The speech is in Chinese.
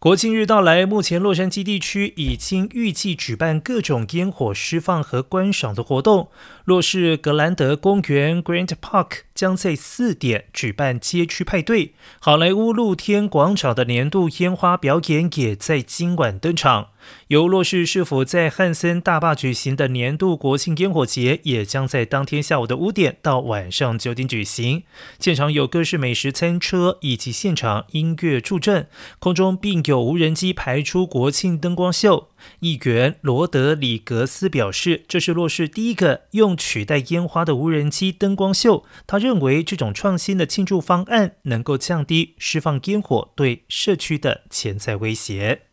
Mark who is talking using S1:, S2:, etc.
S1: 国庆日到来，目前洛杉矶地区已经预计举办各种烟火释放和观赏的活动。若是格兰德公园 （Grand Park） 将在四点举办街区派对，好莱坞露天广场的年度烟花表演也在今晚登场。由洛市市府在汉森大坝举行的年度国庆烟火节，也将在当天下午的五点到晚上九点举行。现场有各式美食餐车以及现场音乐助阵，空中并有无人机排出国庆灯光秀。议员罗德里格斯表示，这是洛市第一个用取代烟花的无人机灯光秀。他认为这种创新的庆祝方案能够降低释放烟火对社区的潜在威胁。